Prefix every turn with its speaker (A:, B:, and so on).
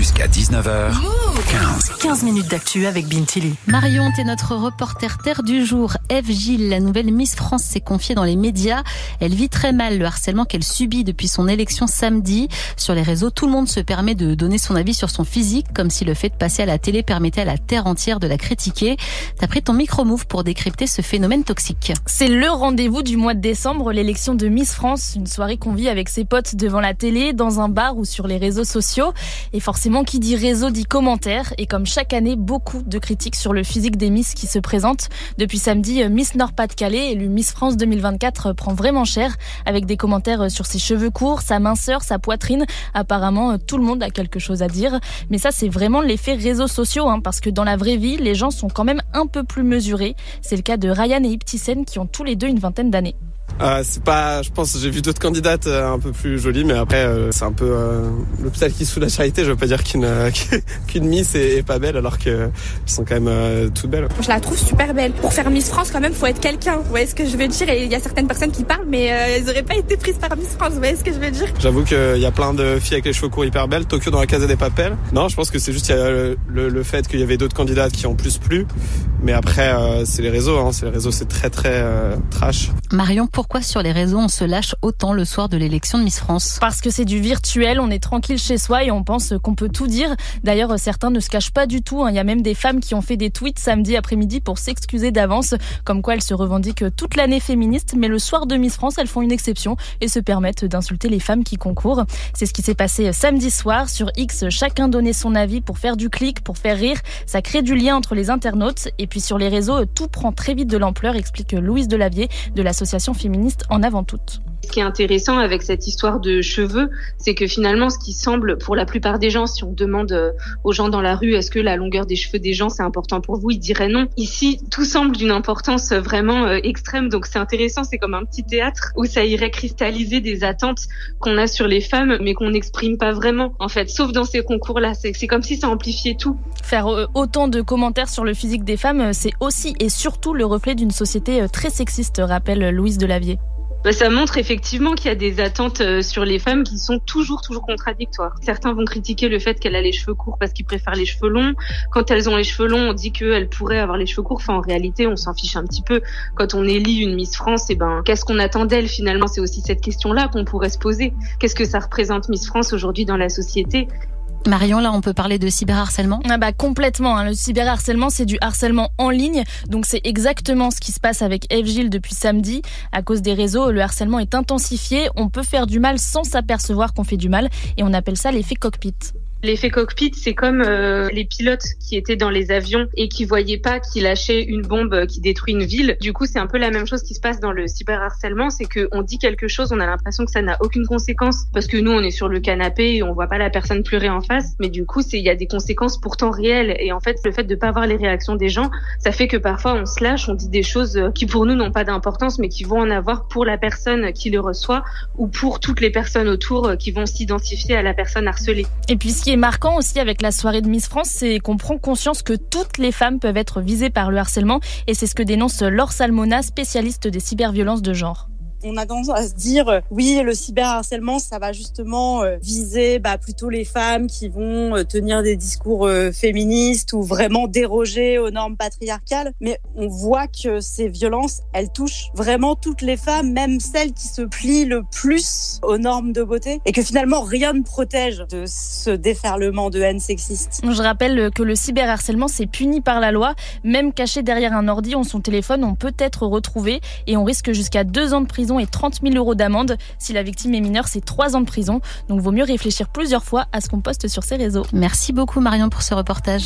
A: Jusqu'à 19h. 15.
B: 15 minutes d'actu avec Bintili. Marion, t'es notre reporter terre du jour. Eve Gilles, la nouvelle Miss France, s'est confiée dans les médias. Elle vit très mal le harcèlement qu'elle subit depuis son élection samedi. Sur les réseaux, tout le monde se permet de donner son avis sur son physique, comme si le fait de passer à la télé permettait à la terre entière de la critiquer. T'as pris ton micro-move pour décrypter ce phénomène toxique.
C: C'est le rendez-vous du mois de décembre, l'élection de Miss France, une soirée qu'on vit avec ses potes devant la télé, dans un bar ou sur les réseaux sociaux. Et forcément, qui dit réseau dit commentaire. Et comme chaque année, beaucoup de critiques sur le physique des Miss qui se présentent. Depuis samedi, Miss Nord-Pas-de-Calais, élue Miss France 2024, prend vraiment cher, avec des commentaires sur ses cheveux courts, sa minceur, sa poitrine. Apparemment, tout le monde a quelque chose à dire. Mais ça, c'est vraiment l'effet réseaux sociaux, hein, parce que dans la vraie vie, les gens sont quand même un peu plus mesurés. C'est le cas de Ryan et Iptisen, qui ont tous les deux une vingtaine d'années.
D: Euh, c'est pas, je pense, j'ai vu d'autres candidates euh, un peu plus jolies, mais après euh, c'est un peu euh, l'hôpital qui sous la charité. Je veux pas dire qu'une qu'une Miss est, pas belle alors qu'elles sont quand même toutes belles.
E: Je la trouve super belle. Pour faire Miss France, quand même, faut être quelqu'un. Vous voyez ce que je veux dire? Et il y a certaines personnes qui parlent, mais elles auraient pas été prises par Miss France. Vous voyez ce que je veux dire?
D: J'avoue qu'il y a plein de filles avec les cheveux courts hyper belles. Tokyo dans la Casa des Papels. Non, je pense que c'est juste y a le, le, fait qu'il y avait d'autres candidates qui ont plus plu. Mais après, c'est les réseaux. Hein. C'est les réseaux, c'est très très trash.
B: Marion, pourquoi sur les réseaux on se lâche autant le soir de l'élection de Miss France?
C: Parce que c'est du virtuel, on est tranquille chez soi et on pense qu'on peut tout dire. D'ailleurs, certains ne se cachent pas du tout. Hein. Il y a même des femmes qui ont fait des tweets samedi après-midi pour s'excuser d'avance, comme quoi elles se revendiquent toute l'année féministe, mais le soir de Miss France, elles font une exception et se permettent d'insulter les femmes qui concourent. C'est ce qui s'est passé samedi soir sur X. Chacun donnait son avis pour faire du clic, pour faire rire. Ça crée du lien entre les internautes. Et puis sur les réseaux, tout prend très vite de l'ampleur, explique Louise Delavier de l'association féministe En avant toutes.
F: Ce qui est intéressant avec cette histoire de cheveux, c'est que finalement, ce qui semble pour la plupart des gens, si on demande euh, aux gens dans la rue, est-ce que la longueur des cheveux des gens c'est important pour vous, ils diraient non. Ici, tout semble d'une importance vraiment euh, extrême, donc c'est intéressant. C'est comme un petit théâtre où ça irait cristalliser des attentes qu'on a sur les femmes, mais qu'on n'exprime pas vraiment. En fait, sauf dans ces concours-là, c'est comme si ça amplifiait tout.
C: Faire euh, autant de commentaires sur le physique des femmes, c'est aussi et surtout le reflet d'une société très sexiste, rappelle Louise Delavier
F: bah, ça montre effectivement qu'il y a des attentes euh, sur les femmes qui sont toujours, toujours contradictoires. Certains vont critiquer le fait qu'elle a les cheveux courts parce qu'ils préfèrent les cheveux longs. Quand elles ont les cheveux longs, on dit qu'elles pourraient avoir les cheveux courts. En réalité, on s'en fiche un petit peu. Quand on élit une Miss France, eh ben, qu'est-ce qu'on attend d'elle finalement? C'est aussi cette question-là qu'on pourrait se poser. Qu'est-ce que ça représente Miss France aujourd'hui dans la société?
B: Marion, là, on peut parler de cyberharcèlement?
C: Ah bah complètement. Hein. Le cyberharcèlement, c'est du harcèlement en ligne, donc c'est exactement ce qui se passe avec Eve Gilles depuis samedi. À cause des réseaux, le harcèlement est intensifié. On peut faire du mal sans s'apercevoir qu'on fait du mal, et on appelle ça l'effet cockpit.
F: L'effet cockpit, c'est comme euh, les pilotes qui étaient dans les avions et qui voyaient pas qu'ils lâchaient une bombe qui détruit une ville. Du coup, c'est un peu la même chose qui se passe dans le cyberharcèlement, c'est que on dit quelque chose, on a l'impression que ça n'a aucune conséquence parce que nous, on est sur le canapé et on voit pas la personne pleurer en face, mais du coup, c'est il y a des conséquences pourtant réelles et en fait, le fait de pas voir les réactions des gens, ça fait que parfois on se lâche, on dit des choses qui pour nous n'ont pas d'importance mais qui vont en avoir pour la personne qui le reçoit ou pour toutes les personnes autour qui vont s'identifier à la personne harcelée.
C: Et puis est marquant aussi avec la soirée de Miss France, c'est qu'on prend conscience que toutes les femmes peuvent être visées par le harcèlement. Et c'est ce que dénonce Laure Salmona, spécialiste des cyberviolences de genre
G: on a tendance à se dire euh, oui le cyberharcèlement ça va justement euh, viser bah, plutôt les femmes qui vont euh, tenir des discours féministes ou vraiment déroger aux normes patriarcales. Mais on voit que ces violences elles touchent vraiment toutes les femmes même celles qui se plient le plus aux normes de beauté et que finalement rien ne protège de ce déferlement de haine sexiste.
C: Je rappelle que le cyberharcèlement c'est puni par la loi. Même caché derrière un ordi ou son téléphone on peut être retrouvé et on risque jusqu'à deux ans de prison et 30 000 euros d'amende. Si la victime est mineure, c'est 3 ans de prison. Donc vaut mieux réfléchir plusieurs fois à ce qu'on poste sur ses réseaux.
B: Merci beaucoup Marion pour ce reportage.